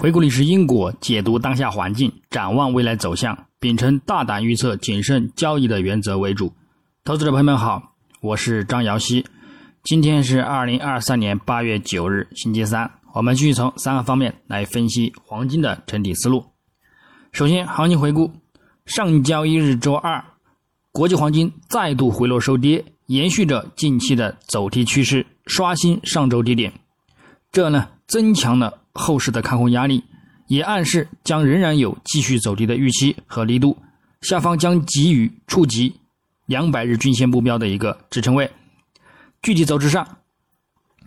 回顾历史因果，解读当下环境，展望未来走向，秉承大胆预测、谨慎交易的原则为主。投资者朋友们好，我是张瑶希。今天是二零二三年八月九日，星期三。我们继续从三个方面来分析黄金的整体思路。首先，行情回顾：上交易日周二，国际黄金再度回落收跌，延续着近期的走低趋势，刷新上周低点。这呢，增强了。后市的看空压力，也暗示将仍然有继续走低的预期和力度，下方将给予触及两百日均线目标的一个支撑位。具体走势上，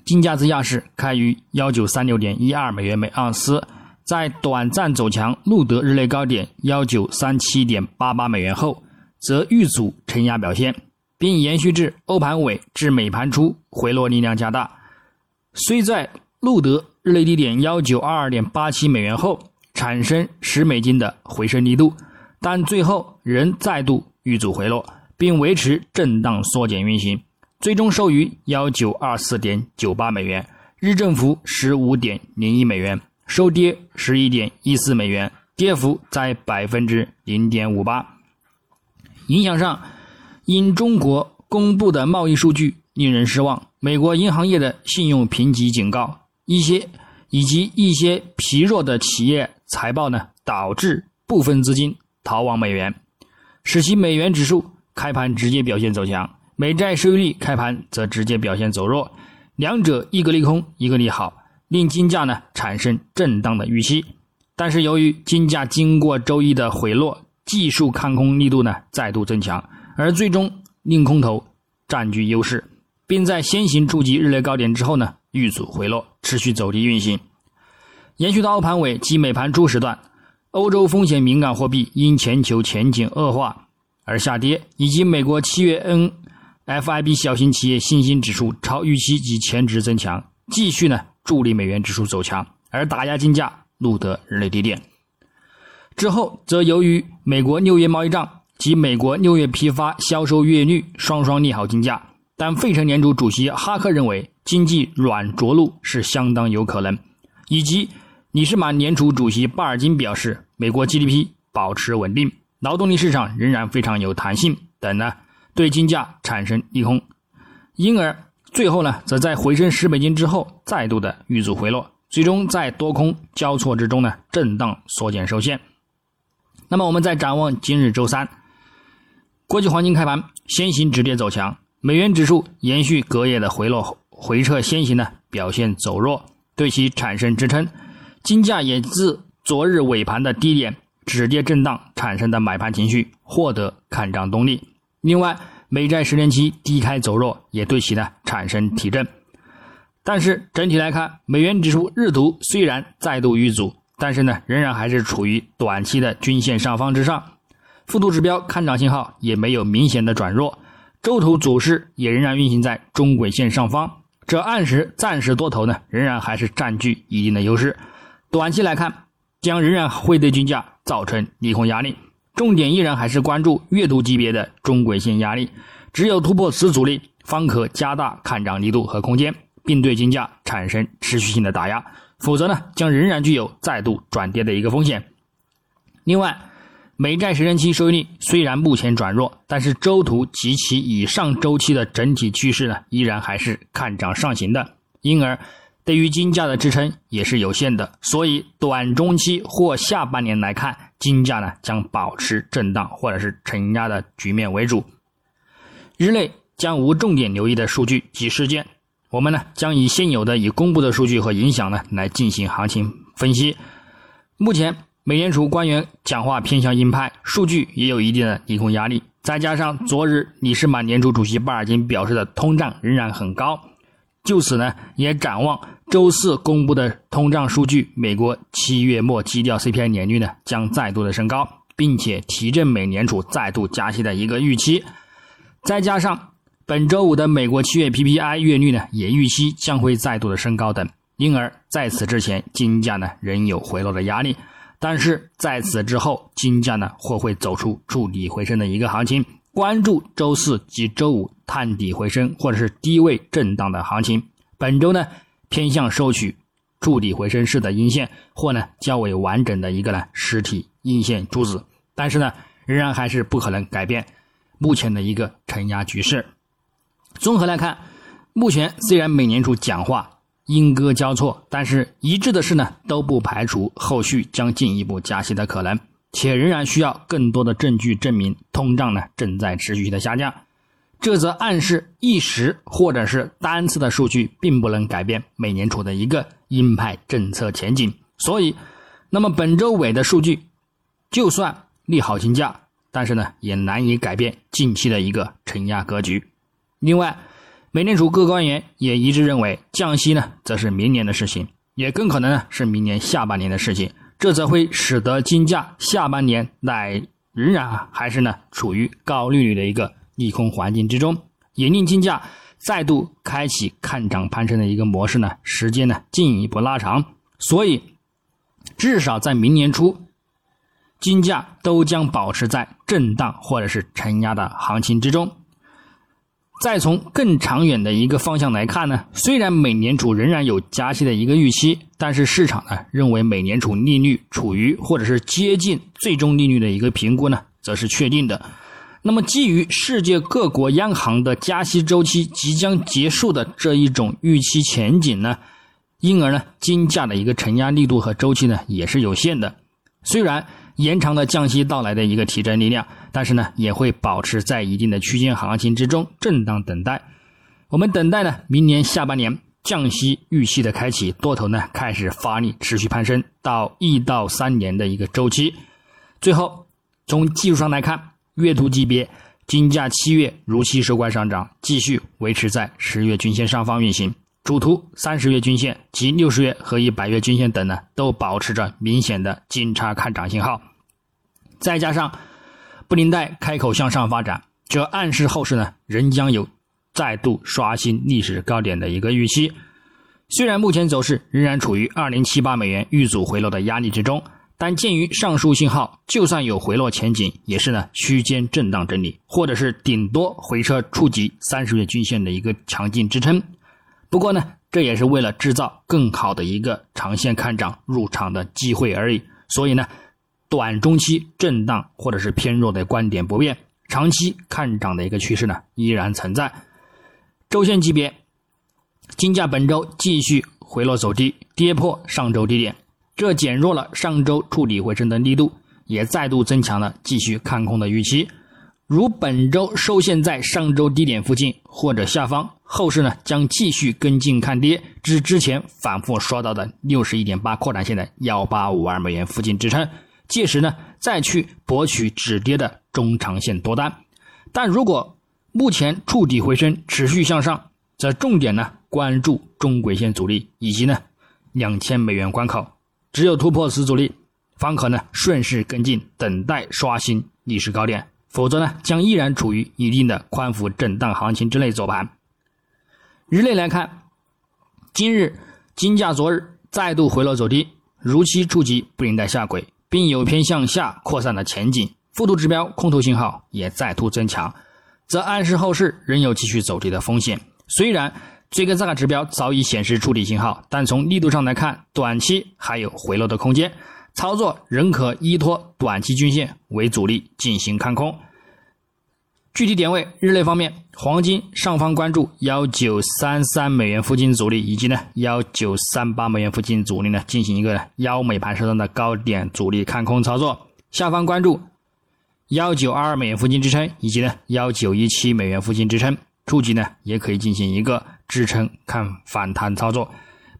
金价自亚市开于幺九三六点一二美元每盎司，在短暂走强录得日内高点幺九三七点八八美元后，则遇阻承压表现，并延续至欧盘尾至美盘初回落力量加大，虽在录得。日内低点幺九二二点八七美元后，产生十美金的回升力度，但最后仍再度遇阻回落，并维持震荡缩减运行，最终收于幺九二四点九八美元，日振幅十五点零一美元，收跌十一点一四美元，跌幅在百分之零点五八。影响上，因中国公布的贸易数据令人失望，美国银行业的信用评级警告。一些以及一些疲弱的企业财报呢，导致部分资金逃往美元，使其美元指数开盘直接表现走强，美债收益率开盘则直接表现走弱，两者一个利空，一个利好，令金价呢产生震荡的预期。但是由于金价经过周一的回落，技术看空力度呢再度增强，而最终令空头占据优势，并在先行触及日内高点之后呢。遇阻回落，持续走低运行，延续到欧盘尾及美盘初时段，欧洲风险敏感货币因全球前景恶化而下跌，以及美国七月 NFIB 小型企业信心指数超预期及前值增强，继续呢助力美元指数走强，而打压金价录得日内低点。之后则由于美国六月贸易账及美国六月批发销售月率双双利好金价，但费城联储主席哈克认为。经济软着陆是相当有可能，以及理事满联储主席巴尔金表示，美国 GDP 保持稳定，劳动力市场仍然非常有弹性等呢，对金价产生利空，因而最后呢，则在回升十美金之后，再度的遇阻回落，最终在多空交错之中呢，震荡缩减收线。那么我们再展望今日周三，国际黄金开盘先行止跌走强，美元指数延续隔夜的回落后。回撤先行呢，表现走弱，对其产生支撑。金价也自昨日尾盘的低点止跌震荡产生的买盘情绪获得看涨动力。另外，美债十年期低开走弱，也对其呢产生提振。但是整体来看，美元指数日图虽然再度遇阻，但是呢仍然还是处于短期的均线上方之上，复度指标看涨信号也没有明显的转弱，周图走势也仍然运行在中轨线上方。这暗示暂时多头呢，仍然还是占据一定的优势。短期来看，将仍然会对均价造成利空压力。重点依然还是关注月度级别的中轨线压力，只有突破此阻力，方可加大看涨力度和空间，并对金价产生持续性的打压。否则呢，将仍然具有再度转跌的一个风险。另外，美债十年期收益率虽然目前转弱，但是周图及其以上周期的整体趋势呢，依然还是看涨上行的，因而对于金价的支撑也是有限的。所以短中期或下半年来看，金价呢将保持震荡或者是承压的局面为主。日内将无重点留意的数据及事件，我们呢将以现有的已公布的数据和影响呢来进行行情分析。目前。美联储官员讲话偏向鹰派，数据也有一定的利空压力，再加上昨日理事满联储主席巴尔金表示的通胀仍然很高，就此呢也展望周四公布的通胀数据，美国七月末基调 CPI 年率呢将再度的升高，并且提振美联储再度加息的一个预期，再加上本周五的美国七月 PPI 月率呢也预期将会再度的升高等，因而在此之前金价呢仍有回落的压力。但是在此之后，金价呢或会走出触底回升的一个行情。关注周四及周五探底回升或者是低位震荡的行情。本周呢偏向收取触底回升式的阴线，或呢较为完整的一个呢实体阴线柱子，但是呢仍然还是不可能改变目前的一个承压局势。综合来看，目前虽然美联储讲话莺歌交错，但是一致的是呢都不排除后续将进一步加息的可能，且仍然需要更多的证据证明通胀呢正在持续的下降。这则暗示一时或者是单次的数据并不能改变美联储的一个鹰派政策前景，所以，那么本周尾的数据就算利好金价，但是呢也难以改变近期的一个承压格局。另外，美联储各官员也一致认为，降息呢则是明年的事情，也更可能呢是明年下半年的事情，这则会使得金价下半年乃仍然还是呢处于高利率的一个。利空环境之中，也令金价再度开启看涨攀升的一个模式呢，时间呢进一步拉长，所以至少在明年初，金价都将保持在震荡或者是承压的行情之中。再从更长远的一个方向来看呢，虽然美联储仍然有加息的一个预期，但是市场呢认为美联储利率处于或者是接近最终利率的一个评估呢，则是确定的。那么，基于世界各国央行的加息周期即将结束的这一种预期前景呢，因而呢，金价的一个承压力度和周期呢也是有限的。虽然延长了降息到来的一个提振力量，但是呢，也会保持在一定的区间行情之中震荡等待。我们等待呢，明年下半年降息预期的开启，多头呢开始发力，持续攀升到一到三年的一个周期。最后，从技术上来看。月图级别，金价七月如期收官上涨，继续维持在十月均线上方运行。主图三十月均线及六十月和一百月均线等呢，都保持着明显的金叉看涨信号。再加上布林带开口向上发展，这暗示后市呢仍将有再度刷新历史高点的一个预期。虽然目前走势仍然处于二零七八美元遇阻回落的压力之中。但鉴于上述信号，就算有回落前景，也是呢区间震荡整理，或者是顶多回撤触及三十月均线的一个强劲支撑。不过呢，这也是为了制造更好的一个长线看涨入场的机会而已。所以呢，短中期震荡或者是偏弱的观点不变，长期看涨的一个趋势呢依然存在。周线级别，金价本周继续回落走低，跌破上周低点。这减弱了上周触底回升的力度，也再度增强了继续看空的预期。如本周收线在上周低点附近或者下方，后市呢将继续跟进看跌至之前反复刷到的六十一点八扩展线的幺八五二美元附近支撑，届时呢再去博取止跌的中长线多单。但如果目前触底回升持续向上，则重点呢关注中轨线阻力以及呢两千美元关口。只有突破此阻力，方可呢顺势跟进，等待刷新历史高点；否则呢，将依然处于一定的宽幅震荡行情之内走盘。日内来看，今日金价昨日再度回落走低，如期触及布林带下轨，并有偏向下扩散的前景，复图指标空头信号也再度增强，则暗示后市仍有继续走低的风险。虽然。最根 k 指标早已显示触底信号，但从力度上来看，短期还有回落的空间，操作仍可依托短期均线为主力进行看空。具体点位，日内方面，黄金上方关注幺九三三美元附近阻力，以及呢幺九三八美元附近阻力呢，进行一个幺美盘时段的高点阻力看空操作；下方关注幺九二二美元附近支撑，以及呢幺九一七美元附近支撑，触及呢也可以进行一个。支撑看反弹操作，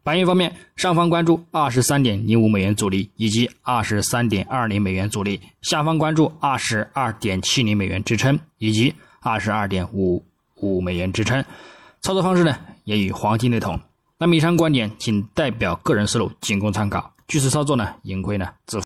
白银方面，上方关注二十三点零五美元阻力以及二十三点二零美元阻力，下方关注二十二点七零美元支撑以及二十二点五五美元支撑。操作方式呢，也与黄金类同。那么以上观点仅代表个人思路，仅供参考。据此操作呢，盈亏呢自负。